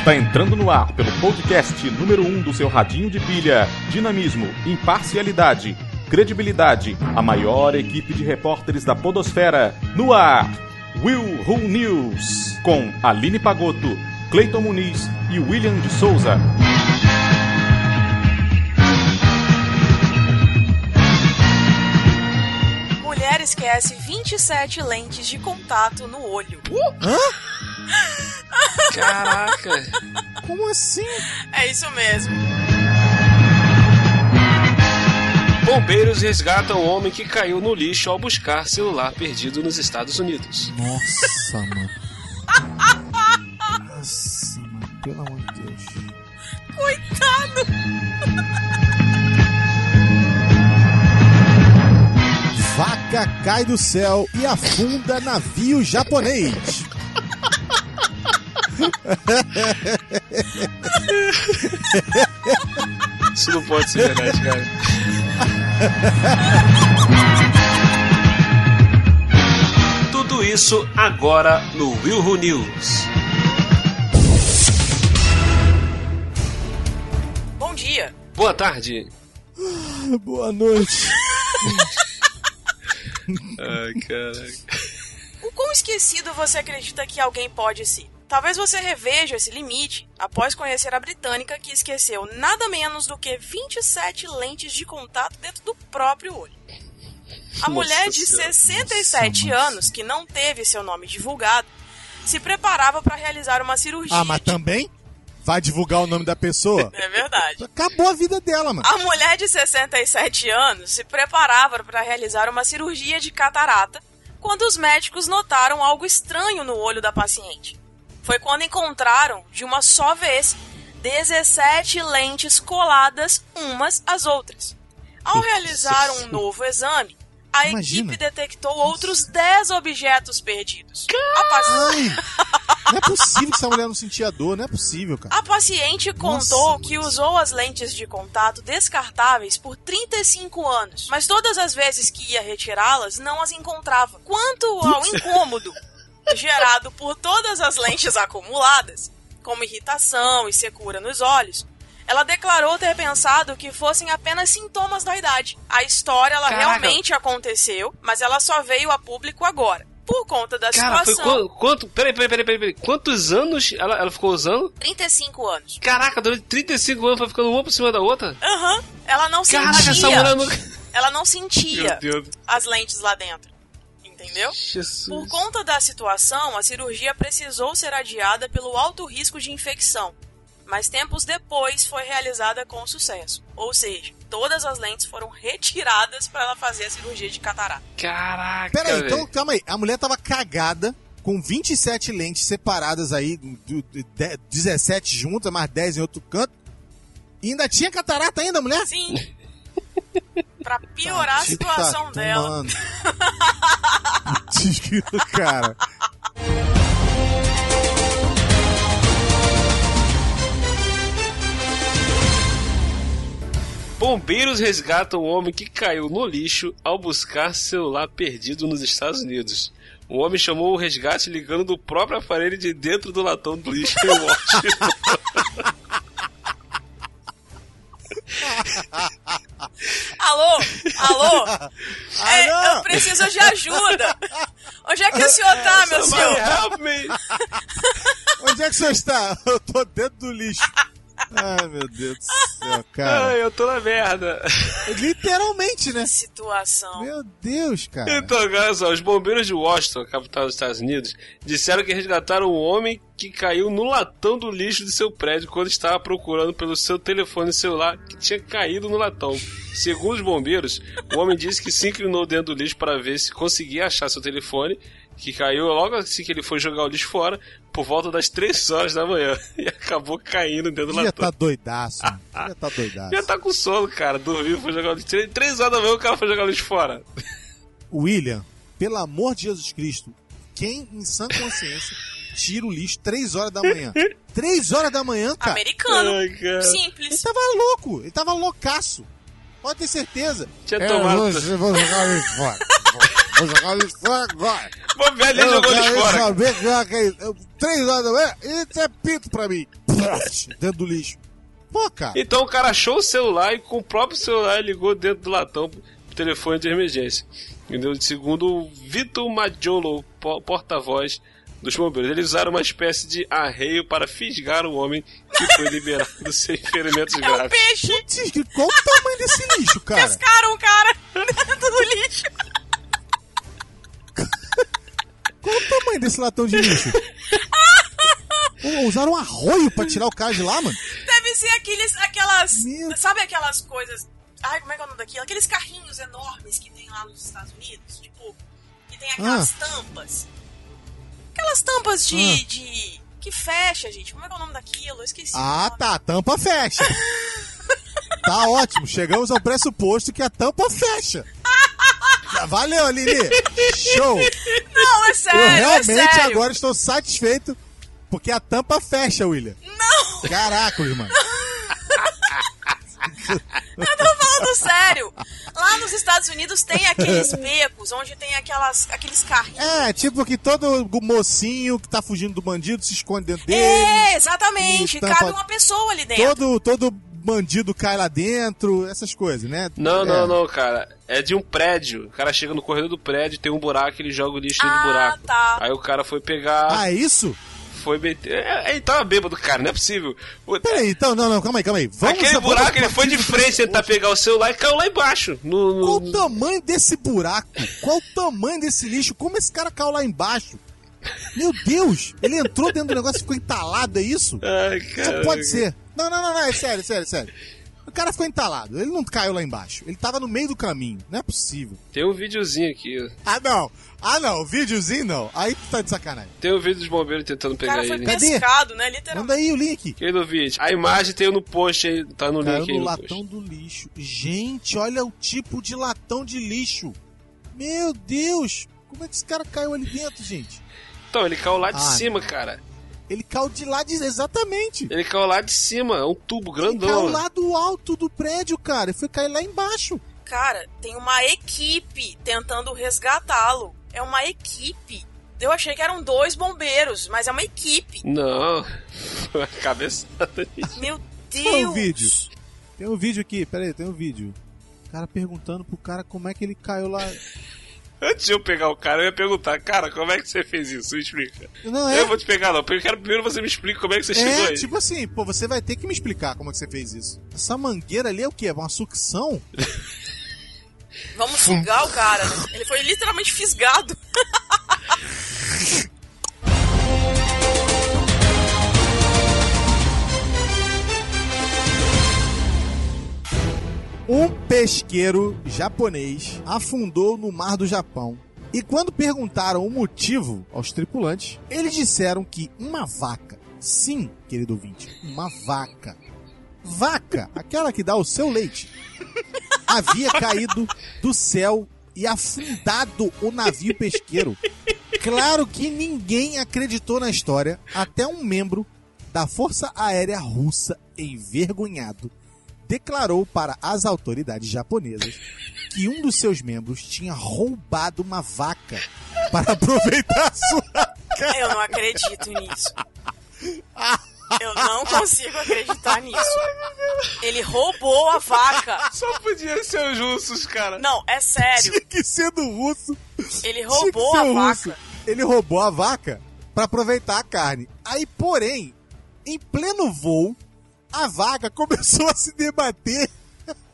Está entrando no ar pelo podcast número 1 um do seu radinho de pilha. Dinamismo, imparcialidade, credibilidade. A maior equipe de repórteres da Podosfera. No ar, Will Who News. Com Aline Pagotto, Cleiton Muniz e William de Souza. Mulher esquece 27 lentes de contato no olho. Hã? Caraca! Como assim? É isso mesmo. Bombeiros resgatam o homem que caiu no lixo ao buscar celular perdido nos Estados Unidos. Nossa, mano. Nossa, mano. Pelo amor de Deus. Coitado! Vaca cai do céu e afunda navio japonês. Isso não pode ser verdade, cara. Tudo isso agora no Will Who News. Bom dia. Boa tarde. Boa noite. Ai, caraca. O quão esquecido você acredita que alguém pode ser? Talvez você reveja esse limite após conhecer a britânica que esqueceu nada menos do que 27 lentes de contato dentro do próprio olho. A Nossa mulher de Senhora. 67 Nossa, anos, que não teve seu nome divulgado, se preparava para realizar uma cirurgia. Ah, mas de- também? Vai divulgar o nome da pessoa? É verdade. Acabou a vida dela, mano. A mulher de 67 anos se preparava para realizar uma cirurgia de catarata quando os médicos notaram algo estranho no olho da paciente. Foi quando encontraram, de uma só vez, 17 lentes coladas umas às outras. Ao realizar um novo exame, a Imagina. equipe detectou outros 10 objetos perdidos. A paci- Ai, não é possível que essa mulher não sentia dor, não é possível, cara. A paciente Nossa, contou mano. que usou as lentes de contato descartáveis por 35 anos, mas todas as vezes que ia retirá-las, não as encontrava. Quanto ao incômodo gerado por todas as lentes acumuladas, como irritação e secura nos olhos, ela declarou ter pensado que fossem apenas sintomas da idade. A história ela Caraca. realmente aconteceu, mas ela só veio a público agora. Por conta da Cara, foi situação. quanto, quanto. Peraí, peraí, peraí, peraí. Quantos anos ela, ela ficou usando? 35 anos. Caraca, durante 35 anos foi ficando uma por cima da outra? Aham. Ela não Caraca, sentia. essa mulher não. Ela não sentia as lentes lá dentro. Entendeu? Jesus. Por conta da situação, a cirurgia precisou ser adiada pelo alto risco de infecção. Mas tempos depois foi realizada com sucesso. Ou seja, todas as lentes foram retiradas para ela fazer a cirurgia de catarata. Caraca. Pera aí, velho. então calma aí. A mulher tava cagada, com 27 lentes separadas aí, do, do- de- 17 juntas, mais 10 em outro canto. E ainda tinha catarata ainda, mulher? Sim. Pra piorar a Tá situação dela. tomando. Cara. Bombeiros resgatam o homem que caiu no lixo ao buscar celular perdido nos Estados Unidos. O homem chamou o resgate ligando do próprio aparelho de dentro do latão do lixo em Washington. Alô? É, eu preciso de ajuda. Onde é que o senhor tá, meu senhor? help me! Onde é que você está? Eu tô dentro do lixo. Ai, meu Deus do céu, cara. Ai, eu tô na merda. Literalmente, né? Situação. Meu Deus, cara. Então, olha só, os bombeiros de Washington, capital dos Estados Unidos, disseram que resgataram um homem que caiu no latão do lixo de seu prédio quando estava procurando pelo seu telefone celular que tinha caído no latão. Segundo os bombeiros, o homem disse que se inclinou dentro do lixo para ver se conseguia achar seu telefone, que caiu logo assim que ele foi jogar o lixo fora, por volta das 3 horas da manhã, e acabou caindo dentro latão. tá doidaço, mano. Devia tá doidaço. Já tá com sono, cara. Dormiu, foi jogar o lixo. 3 horas da manhã o cara foi jogar o lixo fora. William, pelo amor de Jesus Cristo, quem em sã consciência tira o lixo 3 horas da manhã? 3 horas da manhã, cara? Americano. Ai, cara. Ele Simples. tava louco, ele tava loucaço. Pode ter certeza. Tinha É, tomado. vou, vou jogar o lixo fora. Vou, Vou jogar o lixo fora agora. Vou ver, ele jogou eles fora. saber que é que é isso. Eu- Três horas da manhã, isso é pinto pra mim. Dentro do lixo. Pô, cara. Então o cara achou o celular e com o próprio celular ligou dentro do latão pro telefone de emergência. Entendeu? Segundo o Vitor Majolo, po- porta-voz dos bombeiros. Eles usaram uma espécie de arreio para fisgar o homem que foi liberado sem ferimentos É um graves. peixe! Putz, Qual o tamanho desse lixo, cara? Pescaram o cara dentro do lixo. Qual o tamanho desse latão de lixo? Pô, usaram um arroio pra tirar o cara de lá, mano? Deve ser aqueles, aquelas. Meu- Sabe aquelas coisas. Ai, como é que é o nome daquilo? Aqueles carrinhos enormes que tem lá nos Estados Unidos. Tipo, que tem aquelas tampas. Aquelas tampas de. Ah. de que fecha, gente. Como é que é o nome daquilo? Eu esqueci. Ah, tá. Tampa fecha. Tá ótimo. Chegamos ao pressuposto que a tampa fecha. Valeu, Aline. Show. Não, é sério. Eu é realmente sério. agora estou satisfeito porque a tampa fecha, William. Não! Caraca, mano. Eu tô falando sério. Lá nos Estados Unidos tem aqueles becos onde tem aquelas, aqueles carrinhos. É, tipo que todo mocinho que tá fugindo do bandido se esconde dentro dele. É, exatamente. Cabe uma pessoa ali dentro. Todo, todo bandido cai lá dentro, essas coisas, né? Não, É. não, não, cara. É de um prédio. O cara chega no corredor do prédio, tem um buraco, ele joga o lixo Ah, buraco. tá. Aí o cara foi pegar, Ah, é isso? foi meter. É, ele tava bêbado, cara, não é possível. Peraí, então, não, não, calma aí, calma aí. Vamos Aquele buraco, ele foi de frente tentar pegar o celular e caiu lá embaixo. No, no- Qual o tamanho desse buraco? Qual o tamanho desse lixo? Como esse cara caiu lá embaixo? Meu Deus! Ele entrou dentro do negócio e ficou entalado, é isso? Ai, Só cara. pode ser. Não, não, não, não, é sério, sério, sério. O cara ficou entalado, ele não caiu lá embaixo. Ele tava no meio do caminho. Não é possível. Tem um videozinho aqui. ó. Ah, não. Ah, não. Videozinho não. Aí tu tá de sacanagem. Tem um vídeo dos bombeiros tentando O pegar cara foi ele. Cadê? pescado, né? Literalmente. Manda aí o link. Quem no vídeo? A imagem tem no post aí, tá no Caiu link aí no no latão post. do lixo. Gente, olha o tipo de latão de lixo. Meu Deus. Como é que esse cara caiu ali dentro, gente? Então, ele caiu lá de Ah, cima, cara. Ele caiu de lá de... Exatamente. Ele caiu lá de cima, é um tubo Ele caiu grandão. lá do alto do prédio, cara. E foi cair lá embaixo. Cara, tem uma equipe tentando resgatá-lo. É uma equipe. Eu achei que eram dois bombeiros, mas é uma equipe. Não, cabeçada. Meu Tem Deus! um vídeo. Tem um vídeo aqui, peraí, tem um vídeo. O cara perguntando pro cara como é que ele caiu lá. Antes de eu pegar o cara, eu ia perguntar, cara, como é que você fez isso? Me explica. Não é? Eu vou te pegar, não. Eu quero primeiro você me explique como é que você chegou É, aí. tipo assim, pô, você vai ter que me explicar como é que você fez isso. Essa mangueira ali é o quê? É uma sucção? Vamos sugar o cara, né? Ele foi literalmente fisgado. pesqueiro japonês afundou no mar do Japão. E quando perguntaram o motivo aos tripulantes, eles disseram que uma vaca, sim, querido ouvinte, uma vaca, vaca, aquela que dá o seu leite, havia caído do céu e afundado o navio pesqueiro. Claro que ninguém acreditou na história, até um membro da Força Aérea Russa, envergonhado, declarou para as autoridades japonesas que um dos seus membros tinha roubado uma vaca para aproveitar sua. Eu não acredito nisso. Eu não consigo acreditar nisso. Ele roubou a vaca. Só podia ser os russos, cara. Não, é sério. Tinha que ser do russo. Ele roubou a vaca. russo. Ele roubou a vaca para aproveitar a carne. Aí, porém, em pleno voo, a vaca começou a se debater.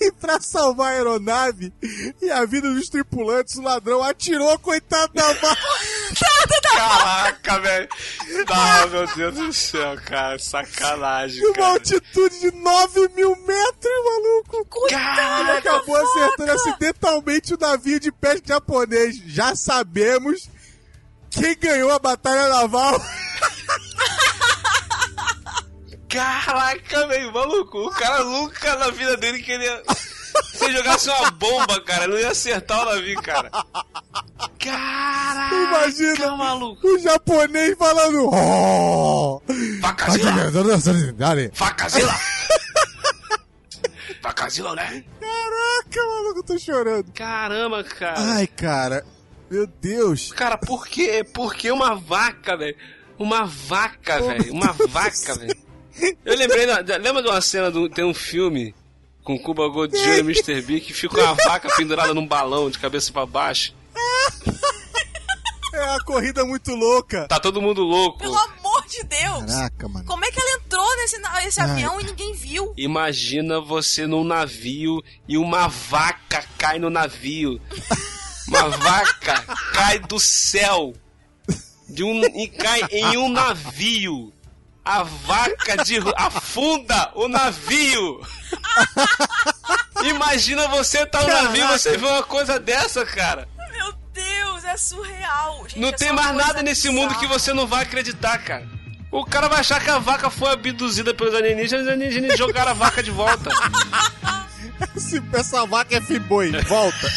E pra salvar a aeronave e a vida dos tripulantes, o ladrão atirou a coitada da vaca. Caraca, velho. Não, meu Deus do céu, cara. Sacanagem, de uma cara. altitude de 9 mil metros, maluco. Ele acabou acertando acidentalmente o navio de pesca japonês. Já sabemos quem ganhou a batalha naval. Caraca, velho, maluco. O cara nunca na vida dele queria. Se jogasse uma bomba, cara, não ia acertar o navio, cara. Caraca, Imagina maluco. o japonês falando. Oh! Facazila! Facazila! Facazila, né? Caraca, maluco, eu tô chorando. Caramba, cara. Ai, cara. Meu Deus. Cara, por quê? Por que uma vaca, velho? Uma vaca, velho. Uma meu vaca, velho. Eu lembrei, lembra de uma cena, do, tem um filme com Cuba Gold Jr. e Mr. B que fica uma vaca pendurada num balão de cabeça pra baixo. É uma corrida muito louca. Tá todo mundo louco. Pelo amor de Deus! Caraca, mano. Como é que ela entrou nesse, nesse Ai. avião e ninguém viu? Imagina você num navio e uma vaca cai no navio. Uma vaca cai do céu de um, e cai em um navio. A vaca de, afunda o navio. Imagina você tá no navio e você vê uma coisa dessa, cara. Meu Deus, é surreal. Gente, Não é tem mais nada nesse mundo que você não vai acreditar, cara. O cara vai achar que a vaca foi abduzida pelos alienígenas e os alienígenas jogaram a vaca de volta. Se essa vaca é fiboi, volta.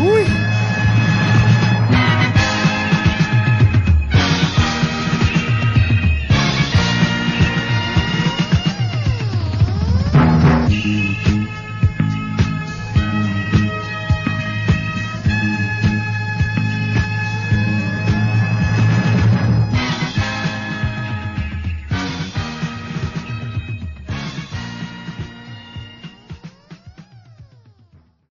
Ui.